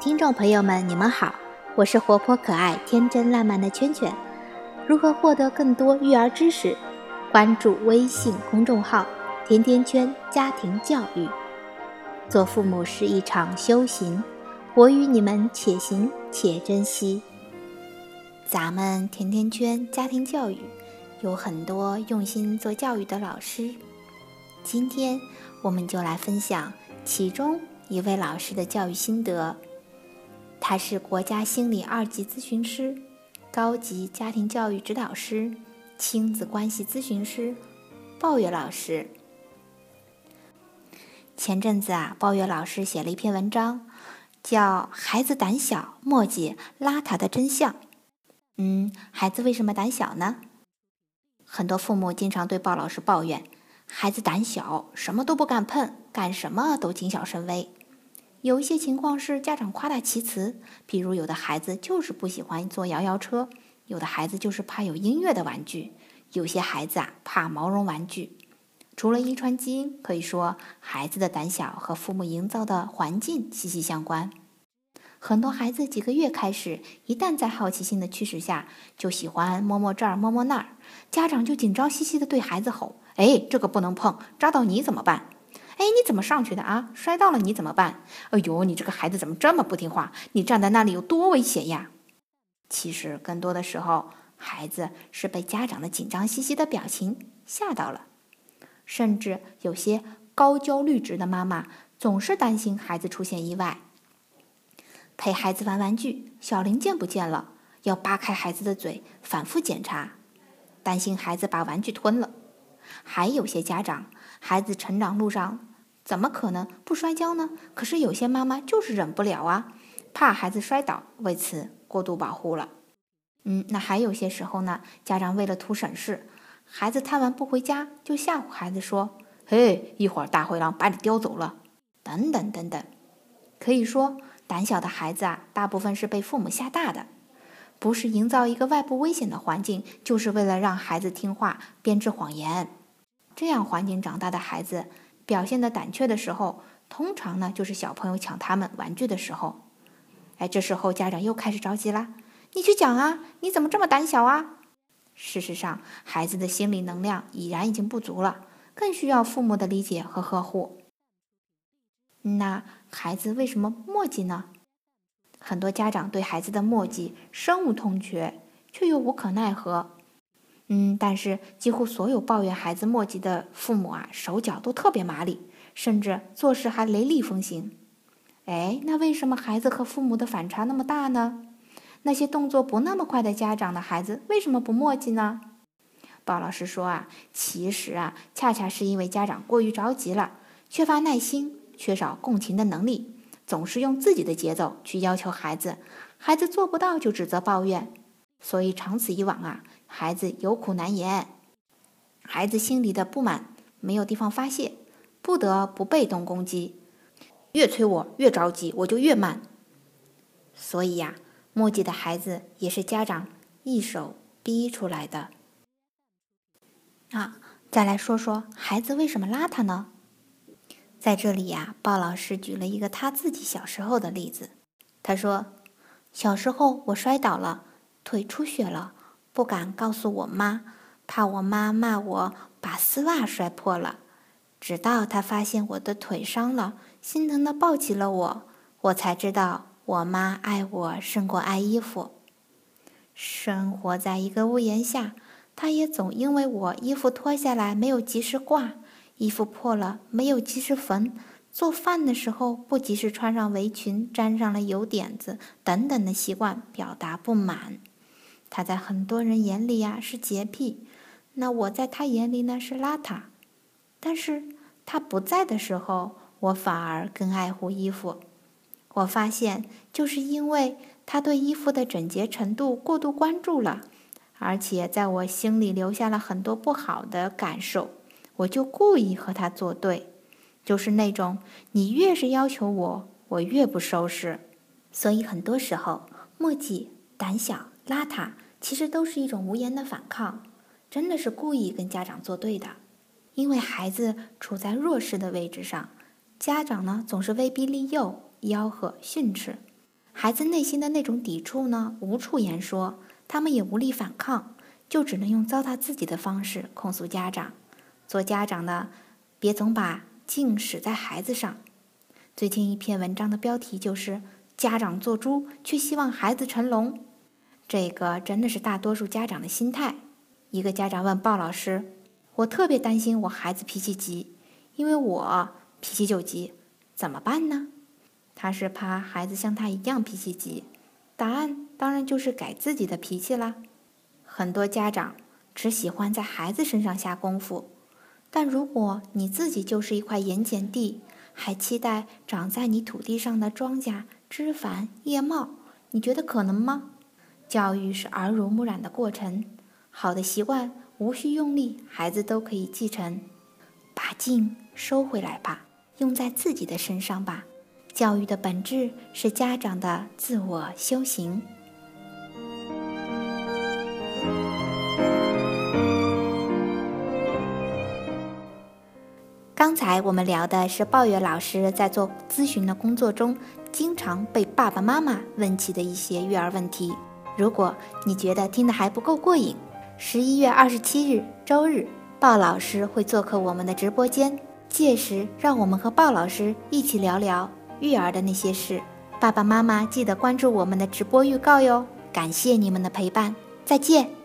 听众朋友们，你们好，我是活泼可爱、天真烂漫的圈圈。如何获得更多育儿知识？关注微信公众号“甜甜圈家庭教育”。做父母是一场修行，我与你们且行且珍惜。咱们甜甜圈家庭教育有很多用心做教育的老师，今天我们就来分享其中一位老师的教育心得。他是国家心理二级咨询师、高级家庭教育指导师、亲子关系咨询师，抱月老师。前阵子啊，抱月老师写了一篇文章，叫《孩子胆小，莫解邋遢的真相》。嗯，孩子为什么胆小呢？很多父母经常对鲍老师抱怨，孩子胆小，什么都不敢碰，干什么都谨小慎微。有一些情况是家长夸大其词，比如有的孩子就是不喜欢坐摇摇车，有的孩子就是怕有音乐的玩具，有些孩子啊怕毛绒玩具。除了遗传基因，可以说孩子的胆小和父母营造的环境息息相关。很多孩子几个月开始，一旦在好奇心的驱使下，就喜欢摸摸这儿摸摸那儿，家长就紧张兮兮的对孩子吼：“哎，这个不能碰，扎到你怎么办？”哎，你怎么上去的啊？摔到了你怎么办？哎呦，你这个孩子怎么这么不听话？你站在那里有多危险呀？其实更多的时候，孩子是被家长的紧张兮兮的表情吓到了，甚至有些高焦虑值的妈妈总是担心孩子出现意外。陪孩子玩玩具，小零件不见了，要扒开孩子的嘴，反复检查，担心孩子把玩具吞了。还有些家长，孩子成长路上。怎么可能不摔跤呢？可是有些妈妈就是忍不了啊，怕孩子摔倒，为此过度保护了。嗯，那还有些时候呢，家长为了图省事，孩子贪玩不回家，就吓唬孩子说：“嘿，一会儿大灰狼把你叼走了。”等等等等。可以说，胆小的孩子啊，大部分是被父母吓大的，不是营造一个外部危险的环境，就是为了让孩子听话，编织谎言。这样环境长大的孩子。表现的胆怯的时候，通常呢就是小朋友抢他们玩具的时候。哎，这时候家长又开始着急啦，你去讲啊，你怎么这么胆小啊？事实上，孩子的心理能量已然已经不足了，更需要父母的理解和呵护。那孩子为什么磨叽呢？很多家长对孩子的磨叽深恶痛绝，却又无可奈何。嗯，但是几乎所有抱怨孩子磨叽的父母啊，手脚都特别麻利，甚至做事还雷厉风行。哎，那为什么孩子和父母的反差那么大呢？那些动作不那么快的家长的孩子为什么不磨叽呢？鲍老师说啊，其实啊，恰恰是因为家长过于着急了，缺乏耐心，缺少共情的能力，总是用自己的节奏去要求孩子，孩子做不到就指责抱怨，所以长此以往啊。孩子有苦难言，孩子心里的不满没有地方发泄，不得不被动攻击。越催我越着急，我就越慢。所以呀，墨迹的孩子也是家长一手逼出来的。啊，再来说说孩子为什么邋遢呢？在这里呀，鲍老师举了一个他自己小时候的例子。他说，小时候我摔倒了，腿出血了。不敢告诉我妈，怕我妈骂我把丝袜摔破了。直到她发现我的腿伤了，心疼的抱起了我，我才知道我妈爱我胜过爱衣服。生活在一个屋檐下，她也总因为我衣服脱下来没有及时挂，衣服破了没有及时缝，做饭的时候不及时穿上围裙，沾上了油点子等等的习惯表达不满。他在很多人眼里呀是洁癖，那我在他眼里呢是邋遢。但是他不在的时候，我反而更爱护衣服。我发现，就是因为他对衣服的整洁程度过度关注了，而且在我心里留下了很多不好的感受，我就故意和他作对，就是那种你越是要求我，我越不收拾。所以很多时候，墨迹胆小。邋遢其实都是一种无言的反抗，真的是故意跟家长作对的。因为孩子处在弱势的位置上，家长呢总是威逼利诱、吆喝训斥，孩子内心的那种抵触呢，无处言说，他们也无力反抗，就只能用糟蹋自己的方式控诉家长。做家长的，别总把劲使在孩子上。最近一篇文章的标题就是“家长做猪，却希望孩子成龙”，这个真的是大多数家长的心态。一个家长问鲍老师：“我特别担心我孩子脾气急，因为我脾气就急，怎么办呢？”他是怕孩子像他一样脾气急，答案当然就是改自己的脾气啦。很多家长只喜欢在孩子身上下功夫，但如果你自己就是一块盐碱地，还期待长在你土地上的庄稼枝繁叶茂，你觉得可能吗？教育是耳濡目染的过程，好的习惯无需用力，孩子都可以继承。把劲收回来吧，用在自己的身上吧。教育的本质是家长的自我修行。刚才我们聊的是鲍月老师在做咨询的工作中，经常被爸爸妈妈问起的一些育儿问题。如果你觉得听得还不够过瘾，十一月二十七日周日，鲍老师会做客我们的直播间，届时让我们和鲍老师一起聊聊。育儿的那些事，爸爸妈妈记得关注我们的直播预告哟！感谢你们的陪伴，再见。